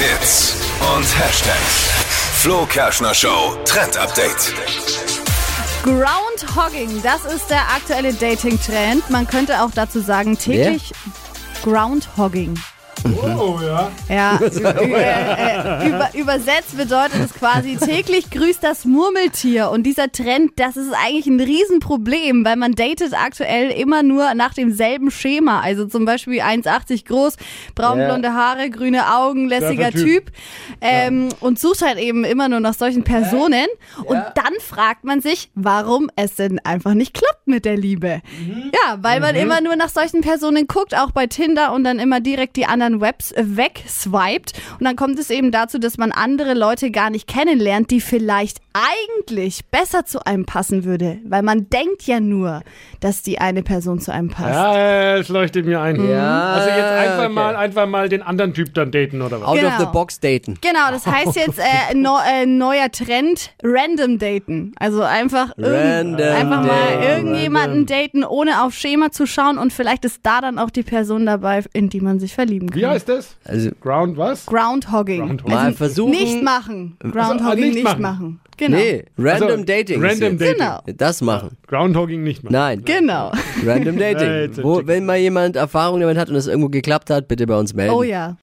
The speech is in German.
Hits und Hashtags. Flo Kerschner Show Trend Update. Groundhogging, das ist der aktuelle Dating-Trend. Man könnte auch dazu sagen, täglich Groundhogging. Oh, ja. Ja, äh, äh, über, übersetzt bedeutet es quasi, täglich grüßt das Murmeltier. Und dieser Trend, das ist eigentlich ein Riesenproblem, weil man datet aktuell immer nur nach demselben Schema. Also zum Beispiel 1,80 groß, braunblonde Haare, grüne Augen, lässiger. Typ. Ähm, Und sucht halt eben immer nur nach solchen Personen. Und dann fragt man sich, warum es denn einfach nicht klappt mit der Liebe. Ja, weil man immer nur nach solchen Personen guckt, auch bei Tinder und dann immer direkt die anderen Webs äh, wegswiped. Und dann kommt es eben dazu, dass man andere Leute gar nicht kennenlernt, die vielleicht eigentlich besser zu einem passen würde. Weil man denkt ja nur, dass die eine Person zu einem passt. Ja, es leuchtet mir ein. Ja, Also jetzt einfach okay. mal, einfach mal den anderen Typ dann daten oder was? Out Genau. of the box daten. Genau, das heißt jetzt äh, no, äh, neuer Trend, random daten. Also einfach, irgend- Random einfach mal irgendjemanden daten, ohne auf Schema zu schauen und vielleicht ist da dann auch die Person dabei, in die man sich verlieben kann. Wie heißt das? Also Ground was? Groundhogging. Groundhogging. mal versuchen. Nicht machen. Also, Groundhogging nicht nicht, machen. machen. Genau. Nee, random Also, dating. Random. Dating. Genau. Das machen. Groundhogging nicht machen. Nein, Genau. random dating. Wo, wenn mal jemand Erfahrung damit hat und es irgendwo geklappt hat, bitte bei uns melden. Oh ja.